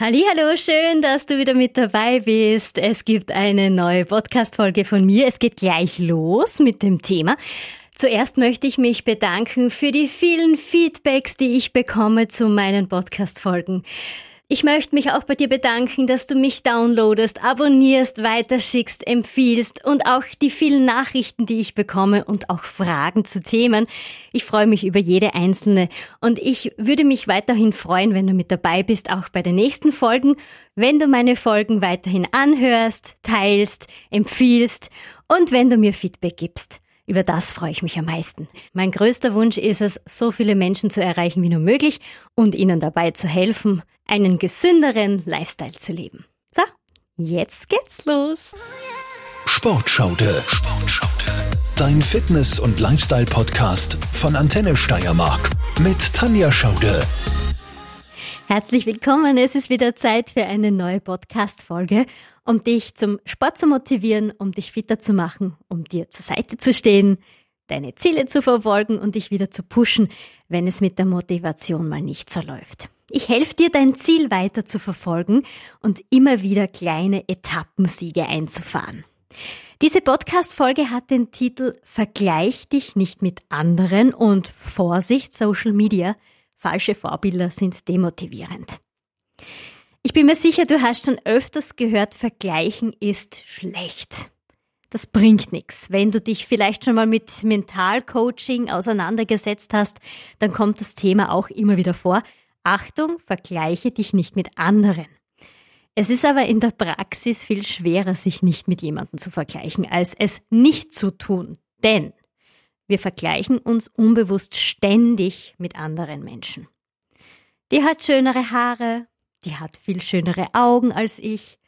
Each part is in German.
Hallo, schön, dass du wieder mit dabei bist. Es gibt eine neue Podcast-Folge von mir. Es geht gleich los mit dem Thema. Zuerst möchte ich mich bedanken für die vielen Feedbacks, die ich bekomme zu meinen Podcast-Folgen. Ich möchte mich auch bei dir bedanken, dass du mich downloadest, abonnierst, weiterschickst, empfiehlst und auch die vielen Nachrichten, die ich bekomme und auch Fragen zu Themen. Ich freue mich über jede einzelne und ich würde mich weiterhin freuen, wenn du mit dabei bist, auch bei den nächsten Folgen, wenn du meine Folgen weiterhin anhörst, teilst, empfiehlst und wenn du mir Feedback gibst. Über das freue ich mich am meisten. Mein größter Wunsch ist es, so viele Menschen zu erreichen wie nur möglich und ihnen dabei zu helfen, einen gesünderen Lifestyle zu leben. So, jetzt geht's los. Sportschaude. Sportschaude. Dein Fitness- und Lifestyle-Podcast von Antenne Steiermark mit Tanja Schaude. Herzlich willkommen. Es ist wieder Zeit für eine neue Podcast-Folge, um dich zum Sport zu motivieren, um dich fitter zu machen, um dir zur Seite zu stehen, deine Ziele zu verfolgen und dich wieder zu pushen, wenn es mit der Motivation mal nicht so läuft. Ich helfe dir, dein Ziel weiter zu verfolgen und immer wieder kleine Etappensiege einzufahren. Diese Podcast-Folge hat den Titel Vergleich dich nicht mit anderen und Vorsicht Social Media. Falsche Vorbilder sind demotivierend. Ich bin mir sicher, du hast schon öfters gehört, Vergleichen ist schlecht. Das bringt nichts. Wenn du dich vielleicht schon mal mit Mentalcoaching auseinandergesetzt hast, dann kommt das Thema auch immer wieder vor. Achtung, vergleiche dich nicht mit anderen. Es ist aber in der Praxis viel schwerer, sich nicht mit jemandem zu vergleichen, als es nicht zu tun. Denn wir vergleichen uns unbewusst ständig mit anderen Menschen. Die hat schönere Haare, die hat viel schönere Augen als ich.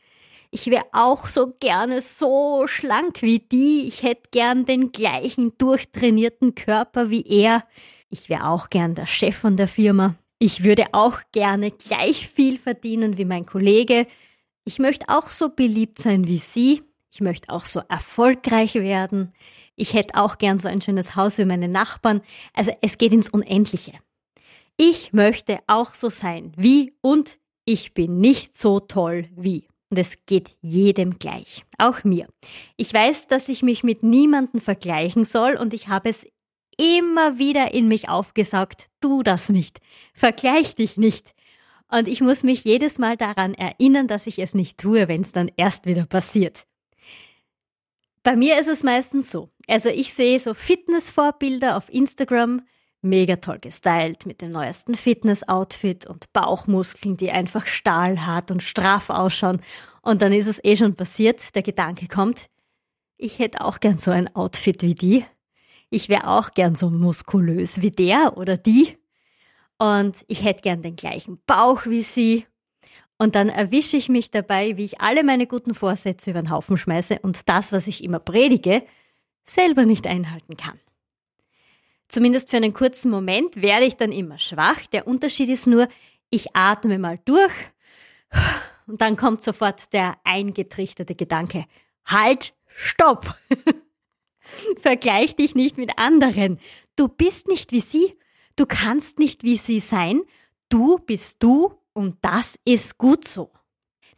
Ich wäre auch so gerne so schlank wie die. Ich hätte gern den gleichen durchtrainierten Körper wie er. Ich wäre auch gern der Chef von der Firma. Ich würde auch gerne gleich viel verdienen wie mein Kollege. Ich möchte auch so beliebt sein wie Sie. Ich möchte auch so erfolgreich werden. Ich hätte auch gern so ein schönes Haus wie meine Nachbarn. Also es geht ins Unendliche. Ich möchte auch so sein wie und ich bin nicht so toll wie. Und es geht jedem gleich, auch mir. Ich weiß, dass ich mich mit niemandem vergleichen soll und ich habe es immer wieder in mich aufgesaugt, tu das nicht, vergleich dich nicht. Und ich muss mich jedes Mal daran erinnern, dass ich es nicht tue, wenn es dann erst wieder passiert. Bei mir ist es meistens so. Also ich sehe so Fitnessvorbilder auf Instagram, mega toll gestylt mit dem neuesten Fitness-Outfit und Bauchmuskeln, die einfach stahlhart und straff ausschauen. Und dann ist es eh schon passiert, der Gedanke kommt, ich hätte auch gern so ein Outfit wie die ich wäre auch gern so muskulös wie der oder die. Und ich hätte gern den gleichen Bauch wie sie. Und dann erwische ich mich dabei, wie ich alle meine guten Vorsätze über den Haufen schmeiße und das, was ich immer predige, selber nicht einhalten kann. Zumindest für einen kurzen Moment werde ich dann immer schwach. Der Unterschied ist nur, ich atme mal durch und dann kommt sofort der eingetrichterte Gedanke, halt, stopp! Vergleich dich nicht mit anderen. Du bist nicht wie sie. Du kannst nicht wie sie sein. Du bist du und das ist gut so.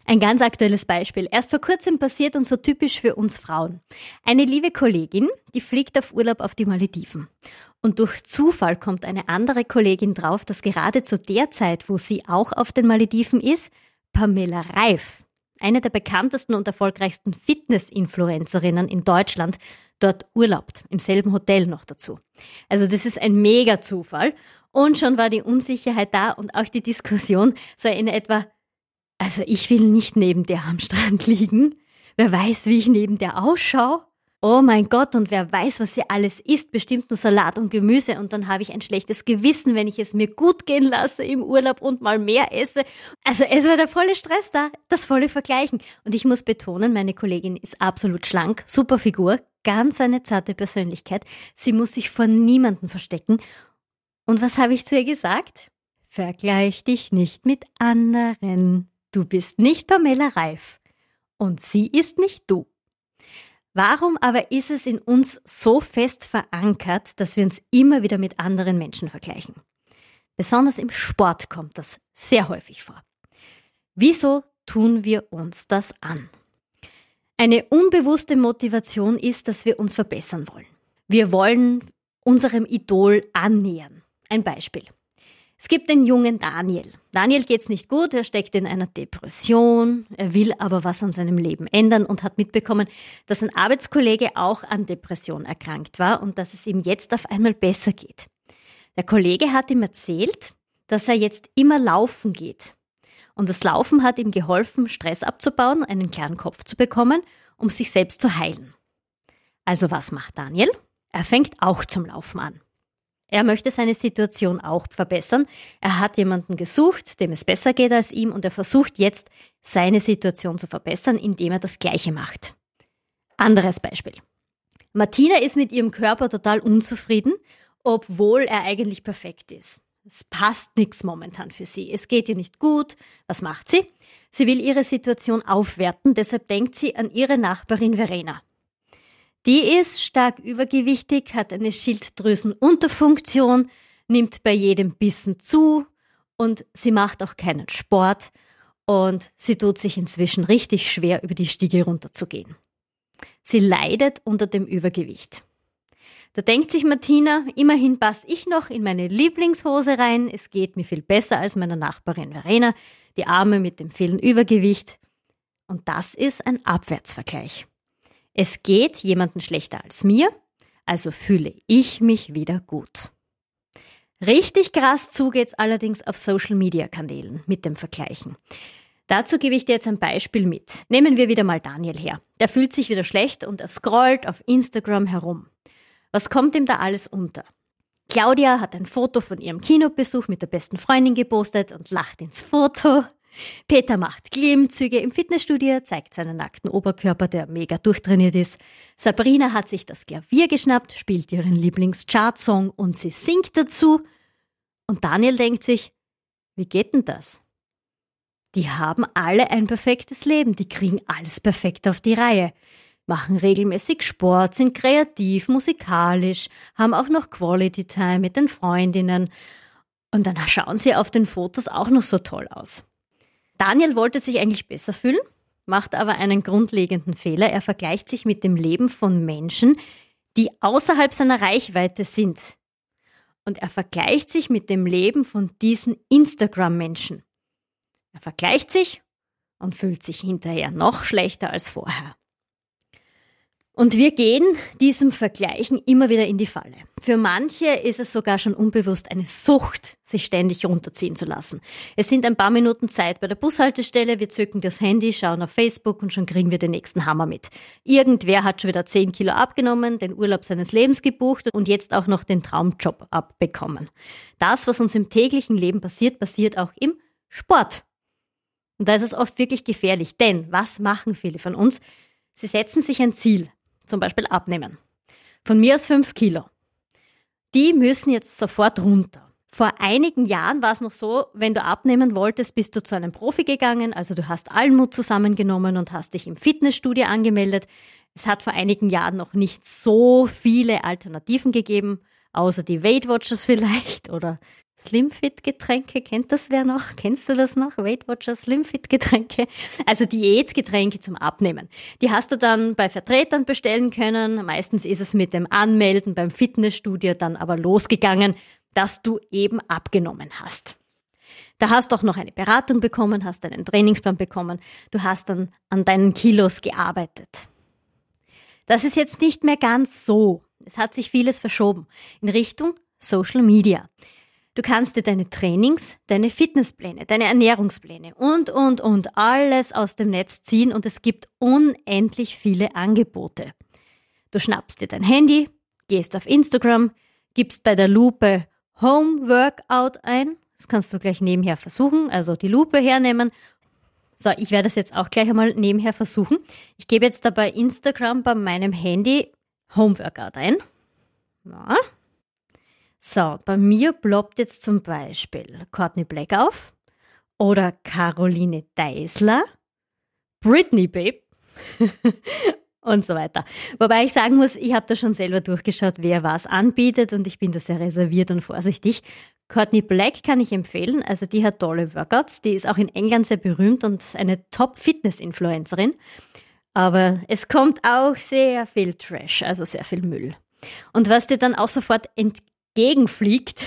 Ein ganz aktuelles Beispiel. Erst vor kurzem passiert und so typisch für uns Frauen. Eine liebe Kollegin, die fliegt auf Urlaub auf die Malediven. Und durch Zufall kommt eine andere Kollegin drauf, dass gerade zu der Zeit, wo sie auch auf den Malediven ist, Pamela Reif, eine der bekanntesten und erfolgreichsten Fitness-Influencerinnen in Deutschland, dort urlaubt, im selben Hotel noch dazu. Also das ist ein Mega-Zufall. Und schon war die Unsicherheit da und auch die Diskussion so in etwa, also ich will nicht neben der am Strand liegen. Wer weiß, wie ich neben der ausschaue? Oh mein Gott, und wer weiß, was sie alles isst, bestimmt nur Salat und Gemüse und dann habe ich ein schlechtes Gewissen, wenn ich es mir gut gehen lasse im Urlaub und mal mehr esse. Also es war der volle Stress da, das volle Vergleichen. Und ich muss betonen, meine Kollegin ist absolut schlank, super Figur, ganz eine zarte Persönlichkeit. Sie muss sich vor niemandem verstecken. Und was habe ich zu ihr gesagt? Vergleich dich nicht mit anderen. Du bist nicht Pamela Reif. Und sie ist nicht du. Warum aber ist es in uns so fest verankert, dass wir uns immer wieder mit anderen Menschen vergleichen? Besonders im Sport kommt das sehr häufig vor. Wieso tun wir uns das an? Eine unbewusste Motivation ist, dass wir uns verbessern wollen. Wir wollen unserem Idol annähern. Ein Beispiel. Es gibt den jungen Daniel. Daniel geht's nicht gut, er steckt in einer Depression, er will aber was an seinem Leben ändern und hat mitbekommen, dass ein Arbeitskollege auch an Depression erkrankt war und dass es ihm jetzt auf einmal besser geht. Der Kollege hat ihm erzählt, dass er jetzt immer laufen geht. Und das Laufen hat ihm geholfen, Stress abzubauen, einen klaren Kopf zu bekommen, um sich selbst zu heilen. Also was macht Daniel? Er fängt auch zum Laufen an. Er möchte seine Situation auch verbessern. Er hat jemanden gesucht, dem es besser geht als ihm und er versucht jetzt, seine Situation zu verbessern, indem er das Gleiche macht. Anderes Beispiel. Martina ist mit ihrem Körper total unzufrieden, obwohl er eigentlich perfekt ist. Es passt nichts momentan für sie. Es geht ihr nicht gut. Was macht sie? Sie will ihre Situation aufwerten, deshalb denkt sie an ihre Nachbarin Verena. Die ist stark übergewichtig, hat eine Schilddrüsenunterfunktion, nimmt bei jedem Bissen zu und sie macht auch keinen Sport und sie tut sich inzwischen richtig schwer, über die Stiege runterzugehen. Sie leidet unter dem Übergewicht. Da denkt sich Martina, immerhin passe ich noch in meine Lieblingshose rein, es geht mir viel besser als meiner Nachbarin Verena, die Arme mit dem vielen Übergewicht. Und das ist ein Abwärtsvergleich. Es geht jemanden schlechter als mir, also fühle ich mich wieder gut. Richtig krass zugeht's allerdings auf Social Media Kanälen mit dem Vergleichen. Dazu gebe ich dir jetzt ein Beispiel mit. Nehmen wir wieder mal Daniel her. Der fühlt sich wieder schlecht und er scrollt auf Instagram herum. Was kommt ihm da alles unter? Claudia hat ein Foto von ihrem Kinobesuch mit der besten Freundin gepostet und lacht ins Foto. Peter macht Klimmzüge im Fitnessstudio, zeigt seinen nackten Oberkörper, der mega durchtrainiert ist. Sabrina hat sich das Klavier geschnappt, spielt ihren Lieblings-Chart-Song und sie singt dazu. Und Daniel denkt sich, wie geht denn das? Die haben alle ein perfektes Leben, die kriegen alles perfekt auf die Reihe, machen regelmäßig Sport, sind kreativ, musikalisch, haben auch noch Quality Time mit den Freundinnen. Und dann schauen sie auf den Fotos auch noch so toll aus. Daniel wollte sich eigentlich besser fühlen, macht aber einen grundlegenden Fehler. Er vergleicht sich mit dem Leben von Menschen, die außerhalb seiner Reichweite sind. Und er vergleicht sich mit dem Leben von diesen Instagram-Menschen. Er vergleicht sich und fühlt sich hinterher noch schlechter als vorher. Und wir gehen diesem Vergleichen immer wieder in die Falle. Für manche ist es sogar schon unbewusst eine Sucht, sich ständig runterziehen zu lassen. Es sind ein paar Minuten Zeit bei der Bushaltestelle, wir zücken das Handy, schauen auf Facebook und schon kriegen wir den nächsten Hammer mit. Irgendwer hat schon wieder 10 Kilo abgenommen, den Urlaub seines Lebens gebucht und jetzt auch noch den Traumjob abbekommen. Das, was uns im täglichen Leben passiert, passiert auch im Sport. Und da ist es oft wirklich gefährlich, denn was machen viele von uns? Sie setzen sich ein Ziel, zum Beispiel abnehmen. Von mir aus fünf Kilo. Die müssen jetzt sofort runter. Vor einigen Jahren war es noch so, wenn du abnehmen wolltest, bist du zu einem Profi gegangen, also du hast Almut zusammengenommen und hast dich im Fitnessstudio angemeldet. Es hat vor einigen Jahren noch nicht so viele Alternativen gegeben, außer die Weight Watchers vielleicht oder Slimfit-Getränke, kennt das wer noch? Kennst du das noch? Weight Watcher Slimfit-Getränke? Also Diätgetränke zum Abnehmen. Die hast du dann bei Vertretern bestellen können. Meistens ist es mit dem Anmelden beim Fitnessstudio dann aber losgegangen, dass du eben abgenommen hast. Da hast du auch noch eine Beratung bekommen, hast einen Trainingsplan bekommen. Du hast dann an deinen Kilos gearbeitet. Das ist jetzt nicht mehr ganz so. Es hat sich vieles verschoben in Richtung Social Media. Du kannst dir deine Trainings, deine Fitnesspläne, deine Ernährungspläne und, und, und alles aus dem Netz ziehen und es gibt unendlich viele Angebote. Du schnappst dir dein Handy, gehst auf Instagram, gibst bei der Lupe Home Workout ein. Das kannst du gleich nebenher versuchen, also die Lupe hernehmen. So, ich werde das jetzt auch gleich einmal nebenher versuchen. Ich gebe jetzt dabei Instagram bei meinem Handy Home Workout ein. Ja, so, bei mir ploppt jetzt zum Beispiel Courtney Black auf oder Caroline Deisler, Britney Babe und so weiter. Wobei ich sagen muss, ich habe da schon selber durchgeschaut, wer was anbietet und ich bin da sehr reserviert und vorsichtig. Courtney Black kann ich empfehlen, also die hat tolle Workouts, die ist auch in England sehr berühmt und eine Top-Fitness-Influencerin. Aber es kommt auch sehr viel Trash, also sehr viel Müll. Und was dir dann auch sofort entgegenfliegt,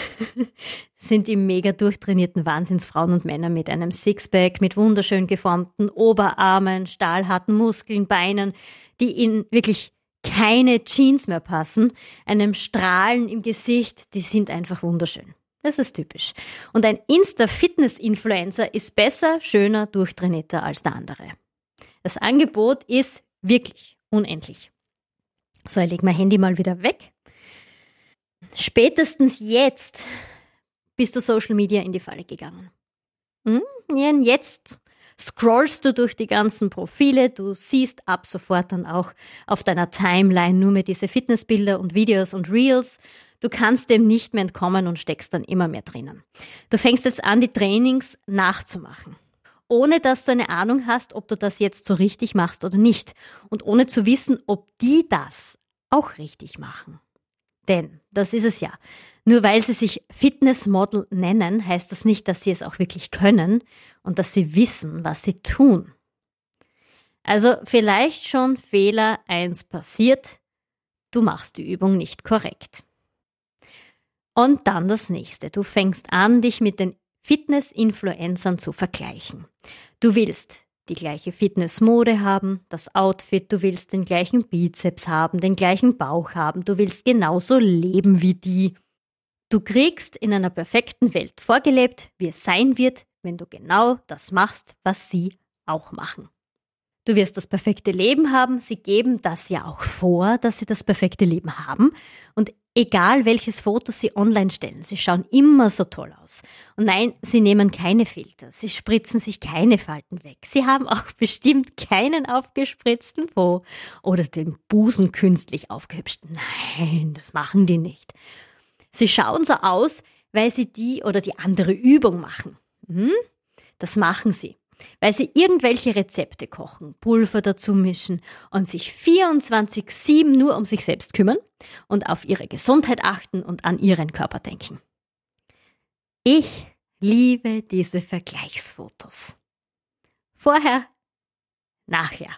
sind die mega durchtrainierten Wahnsinnsfrauen und Männer mit einem Sixpack, mit wunderschön geformten Oberarmen, stahlharten Muskeln, Beinen, die in wirklich keine Jeans mehr passen, einem Strahlen im Gesicht, die sind einfach wunderschön. Das ist typisch. Und ein Insta-Fitness-Influencer ist besser, schöner, durchtrainierter als der andere. Das Angebot ist wirklich unendlich. So, ich lege mein Handy mal wieder weg. Spätestens jetzt bist du Social Media in die Falle gegangen. Hm? Jetzt scrollst du durch die ganzen Profile, du siehst ab sofort dann auch auf deiner Timeline nur mehr diese Fitnessbilder und Videos und Reels. Du kannst dem nicht mehr entkommen und steckst dann immer mehr drinnen. Du fängst jetzt an, die Trainings nachzumachen. Ohne dass du eine Ahnung hast, ob du das jetzt so richtig machst oder nicht. Und ohne zu wissen, ob die das auch richtig machen. Denn, das ist es ja, nur weil sie sich Fitnessmodel nennen, heißt das nicht, dass sie es auch wirklich können und dass sie wissen, was sie tun. Also vielleicht schon Fehler 1 passiert, du machst die Übung nicht korrekt. Und dann das nächste, du fängst an, dich mit den Fitness-Influencern zu vergleichen. Du willst die gleiche Fitnessmode haben, das Outfit, du willst den gleichen Bizeps haben, den gleichen Bauch haben, du willst genauso leben wie die. Du kriegst in einer perfekten Welt vorgelebt, wie es sein wird, wenn du genau das machst, was sie auch machen. Du wirst das perfekte Leben haben, sie geben das ja auch vor, dass sie das perfekte Leben haben und egal welches Foto sie online stellen, sie schauen immer so toll aus. Und nein, sie nehmen keine Filter, sie spritzen sich keine Falten weg, sie haben auch bestimmt keinen aufgespritzten Po oder den Busen künstlich aufgehübscht. Nein, das machen die nicht. Sie schauen so aus, weil sie die oder die andere Übung machen. Hm? Das machen sie, weil sie irgendwelche Rezepte kochen, Pulver dazu mischen und sich 24-7 nur um sich selbst kümmern und auf ihre Gesundheit achten und an ihren Körper denken. Ich liebe diese Vergleichsfotos. Vorher, nachher.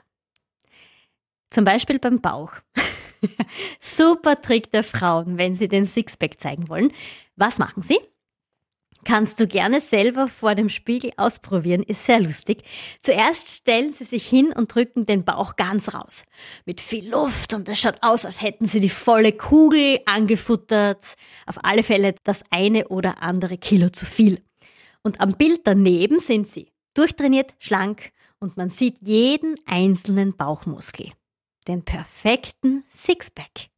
Zum Beispiel beim Bauch. Super Trick der Frauen, wenn sie den Sixpack zeigen wollen. Was machen sie? Kannst du gerne selber vor dem Spiegel ausprobieren, ist sehr lustig. Zuerst stellen sie sich hin und drücken den Bauch ganz raus. Mit viel Luft und es schaut aus, als hätten sie die volle Kugel angefuttert. Auf alle Fälle das eine oder andere Kilo zu viel. Und am Bild daneben sind sie durchtrainiert, schlank und man sieht jeden einzelnen Bauchmuskel den perfekten Sixpack.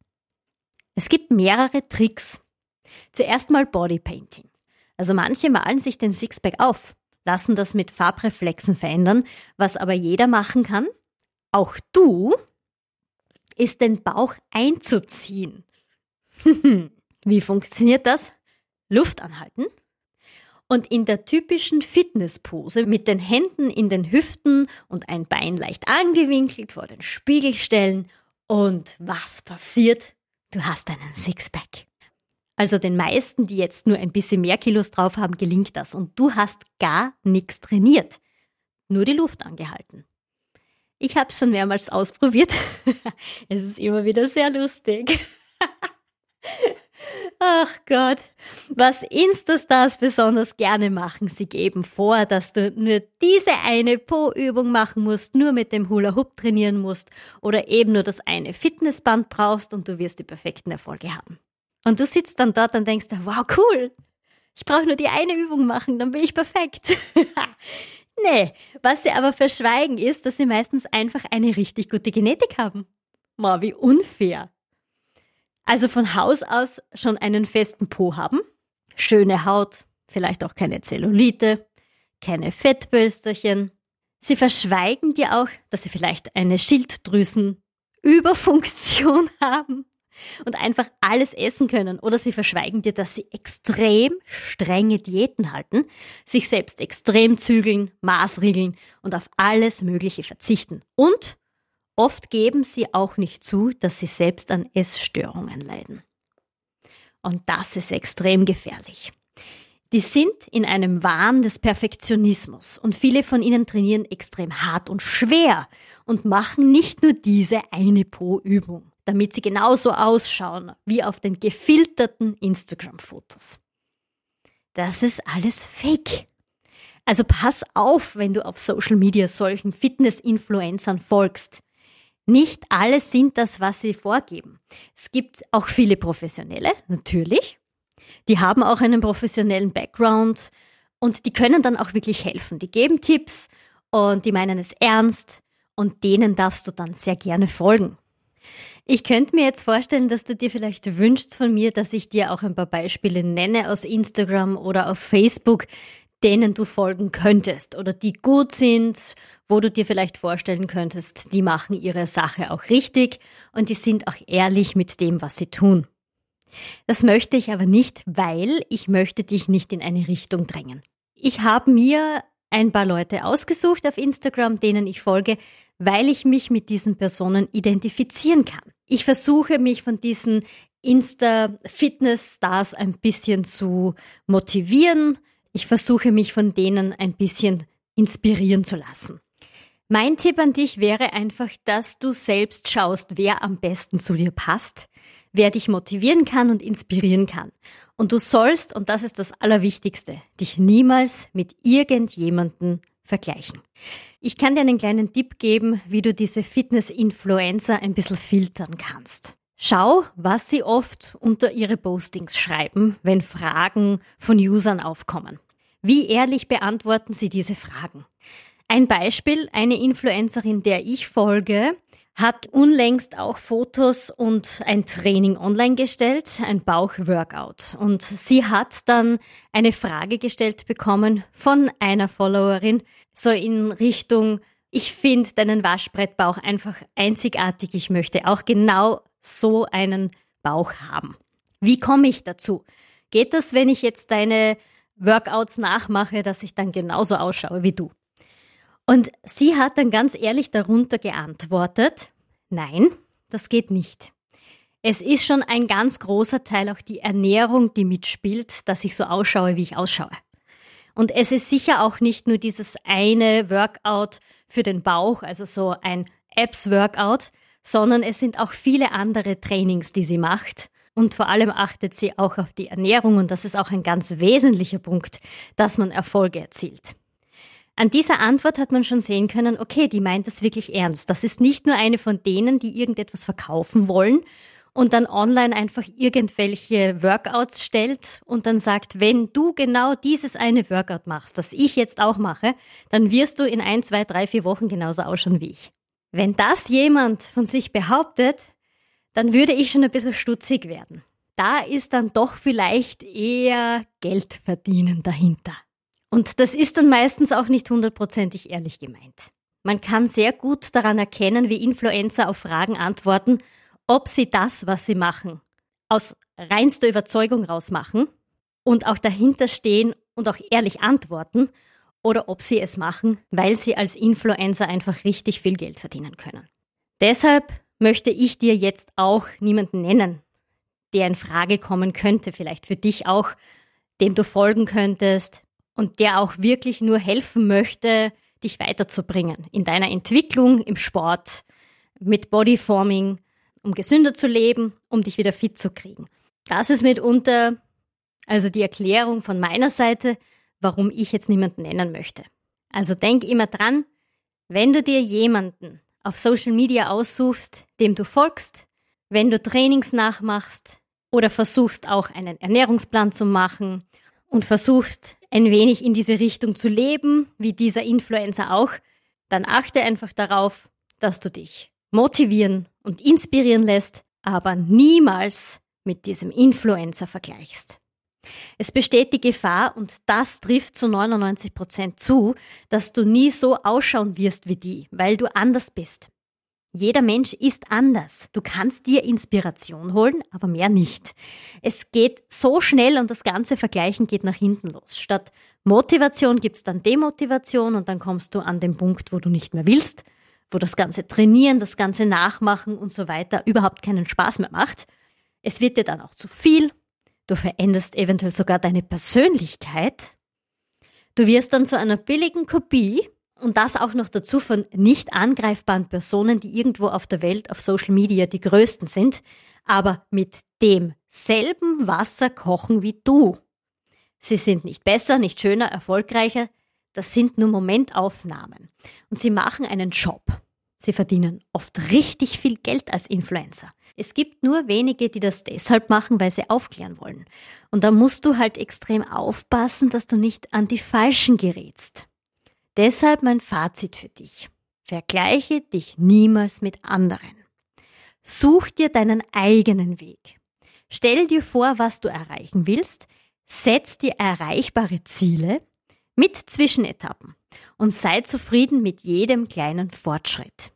Es gibt mehrere Tricks. Zuerst mal Bodypainting. Also manche malen sich den Sixpack auf, lassen das mit Farbreflexen verändern, was aber jeder machen kann. Auch du ist den Bauch einzuziehen. Wie funktioniert das? Luft anhalten, und in der typischen Fitnesspose mit den Händen in den Hüften und ein Bein leicht angewinkelt vor den Spiegel stellen. Und was passiert? Du hast einen Sixpack. Also den meisten, die jetzt nur ein bisschen mehr Kilos drauf haben, gelingt das. Und du hast gar nichts trainiert. Nur die Luft angehalten. Ich habe es schon mehrmals ausprobiert. es ist immer wieder sehr lustig. Ach Gott, was Instastars besonders gerne machen, sie geben vor, dass du nur diese eine Po-Übung machen musst, nur mit dem Hula Hoop trainieren musst oder eben nur das eine Fitnessband brauchst und du wirst die perfekten Erfolge haben. Und du sitzt dann dort und denkst, wow, cool, ich brauche nur die eine Übung machen, dann bin ich perfekt. nee, was sie aber verschweigen ist, dass sie meistens einfach eine richtig gute Genetik haben. Wow, wie unfair. Also von Haus aus schon einen festen Po haben, schöne Haut, vielleicht auch keine Zellulite, keine Fettbösterchen. Sie verschweigen dir auch, dass sie vielleicht eine Schilddrüsenüberfunktion haben und einfach alles essen können. Oder sie verschweigen dir, dass sie extrem strenge Diäten halten, sich selbst extrem zügeln, maßriegeln und auf alles Mögliche verzichten. Und Oft geben sie auch nicht zu, dass sie selbst an Essstörungen leiden. Und das ist extrem gefährlich. Die sind in einem Wahn des Perfektionismus und viele von ihnen trainieren extrem hart und schwer und machen nicht nur diese eine pro Übung, damit sie genauso ausschauen wie auf den gefilterten Instagram-Fotos. Das ist alles Fake. Also pass auf, wenn du auf Social Media solchen Fitness-Influencern folgst. Nicht alle sind das, was sie vorgeben. Es gibt auch viele Professionelle, natürlich. Die haben auch einen professionellen Background und die können dann auch wirklich helfen. Die geben Tipps und die meinen es ernst und denen darfst du dann sehr gerne folgen. Ich könnte mir jetzt vorstellen, dass du dir vielleicht wünschst von mir, dass ich dir auch ein paar Beispiele nenne aus Instagram oder auf Facebook, denen du folgen könntest oder die gut sind, wo du dir vielleicht vorstellen könntest, die machen ihre Sache auch richtig und die sind auch ehrlich mit dem, was sie tun. Das möchte ich aber nicht, weil ich möchte dich nicht in eine Richtung drängen. Ich habe mir ein paar Leute ausgesucht auf Instagram, denen ich folge, weil ich mich mit diesen Personen identifizieren kann. Ich versuche mich von diesen Insta-Fitness-Stars ein bisschen zu motivieren, ich versuche mich von denen ein bisschen inspirieren zu lassen. Mein Tipp an dich wäre einfach, dass du selbst schaust, wer am besten zu dir passt, wer dich motivieren kann und inspirieren kann. Und du sollst, und das ist das Allerwichtigste, dich niemals mit irgendjemanden vergleichen. Ich kann dir einen kleinen Tipp geben, wie du diese Fitness-Influencer ein bisschen filtern kannst. Schau, was sie oft unter ihre Postings schreiben, wenn Fragen von Usern aufkommen. Wie ehrlich beantworten Sie diese Fragen? Ein Beispiel, eine Influencerin, der ich folge, hat unlängst auch Fotos und ein Training online gestellt, ein Bauchworkout. Und sie hat dann eine Frage gestellt bekommen von einer Followerin, so in Richtung, ich finde deinen Waschbrettbauch einfach einzigartig, ich möchte auch genau so einen Bauch haben. Wie komme ich dazu? Geht das, wenn ich jetzt deine Workouts nachmache, dass ich dann genauso ausschaue wie du. Und sie hat dann ganz ehrlich darunter geantwortet, nein, das geht nicht. Es ist schon ein ganz großer Teil auch die Ernährung, die mitspielt, dass ich so ausschaue, wie ich ausschaue. Und es ist sicher auch nicht nur dieses eine Workout für den Bauch, also so ein Abs-Workout, sondern es sind auch viele andere Trainings, die sie macht. Und vor allem achtet sie auch auf die Ernährung und das ist auch ein ganz wesentlicher Punkt, dass man Erfolge erzielt. An dieser Antwort hat man schon sehen können, okay, die meint das wirklich ernst. Das ist nicht nur eine von denen, die irgendetwas verkaufen wollen und dann online einfach irgendwelche Workouts stellt und dann sagt, wenn du genau dieses eine Workout machst, das ich jetzt auch mache, dann wirst du in ein, zwei, drei, vier Wochen genauso ausschauen wie ich. Wenn das jemand von sich behauptet, dann würde ich schon ein bisschen stutzig werden. Da ist dann doch vielleicht eher Geld verdienen dahinter. Und das ist dann meistens auch nicht hundertprozentig ehrlich gemeint. Man kann sehr gut daran erkennen, wie Influencer auf Fragen antworten, ob sie das, was sie machen, aus reinster Überzeugung rausmachen und auch dahinter stehen und auch ehrlich antworten oder ob sie es machen, weil sie als Influencer einfach richtig viel Geld verdienen können. Deshalb möchte ich dir jetzt auch niemanden nennen, der in Frage kommen könnte, vielleicht für dich auch, dem du folgen könntest und der auch wirklich nur helfen möchte, dich weiterzubringen in deiner Entwicklung im Sport, mit Bodyforming, um gesünder zu leben, um dich wieder fit zu kriegen. Das ist mitunter also die Erklärung von meiner Seite, warum ich jetzt niemanden nennen möchte. Also denk immer dran, wenn du dir jemanden auf Social Media aussuchst, dem du folgst, wenn du Trainings nachmachst oder versuchst auch einen Ernährungsplan zu machen und versuchst ein wenig in diese Richtung zu leben, wie dieser Influencer auch, dann achte einfach darauf, dass du dich motivieren und inspirieren lässt, aber niemals mit diesem Influencer vergleichst. Es besteht die Gefahr, und das trifft zu 99 Prozent zu, dass du nie so ausschauen wirst wie die, weil du anders bist. Jeder Mensch ist anders. Du kannst dir Inspiration holen, aber mehr nicht. Es geht so schnell und das ganze Vergleichen geht nach hinten los. Statt Motivation gibt es dann Demotivation und dann kommst du an den Punkt, wo du nicht mehr willst, wo das ganze Trainieren, das ganze Nachmachen und so weiter überhaupt keinen Spaß mehr macht. Es wird dir dann auch zu viel Du veränderst eventuell sogar deine Persönlichkeit. Du wirst dann zu einer billigen Kopie und das auch noch dazu von nicht angreifbaren Personen, die irgendwo auf der Welt auf Social Media die größten sind, aber mit demselben Wasser kochen wie du. Sie sind nicht besser, nicht schöner, erfolgreicher, das sind nur Momentaufnahmen. Und sie machen einen Job. Sie verdienen oft richtig viel Geld als Influencer. Es gibt nur wenige, die das deshalb machen, weil sie aufklären wollen. Und da musst du halt extrem aufpassen, dass du nicht an die Falschen gerätst. Deshalb mein Fazit für dich. Vergleiche dich niemals mit anderen. Such dir deinen eigenen Weg. Stell dir vor, was du erreichen willst, setz dir erreichbare Ziele mit Zwischenetappen und sei zufrieden mit jedem kleinen Fortschritt.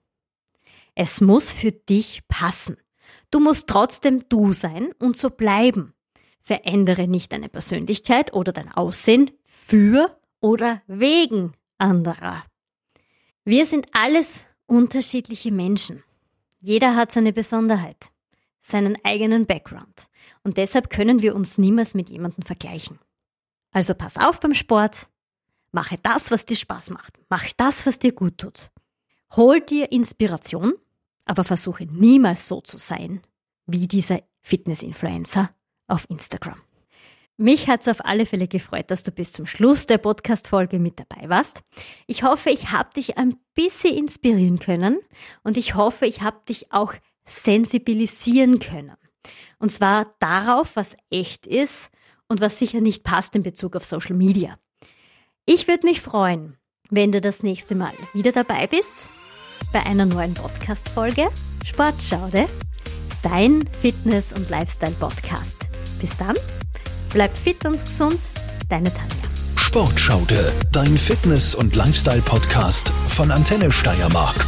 Es muss für dich passen. Du musst trotzdem du sein und so bleiben. Verändere nicht deine Persönlichkeit oder dein Aussehen für oder wegen anderer. Wir sind alles unterschiedliche Menschen. Jeder hat seine Besonderheit, seinen eigenen Background. Und deshalb können wir uns niemals mit jemandem vergleichen. Also pass auf beim Sport, mache das, was dir Spaß macht, mache das, was dir gut tut. Hol dir Inspiration, aber versuche niemals so zu sein wie dieser Fitness-Influencer auf Instagram. Mich hat es auf alle Fälle gefreut, dass du bis zum Schluss der Podcast-Folge mit dabei warst. Ich hoffe, ich habe dich ein bisschen inspirieren können und ich hoffe, ich habe dich auch sensibilisieren können. Und zwar darauf, was echt ist und was sicher nicht passt in Bezug auf Social Media. Ich würde mich freuen, wenn du das nächste Mal wieder dabei bist bei einer neuen Podcast-Folge Sportschaude, dein Fitness- und Lifestyle-Podcast. Bis dann Bleib fit und gesund, deine Tanja. Sportschaude, dein Fitness- und Lifestyle-Podcast von Antenne Steiermark.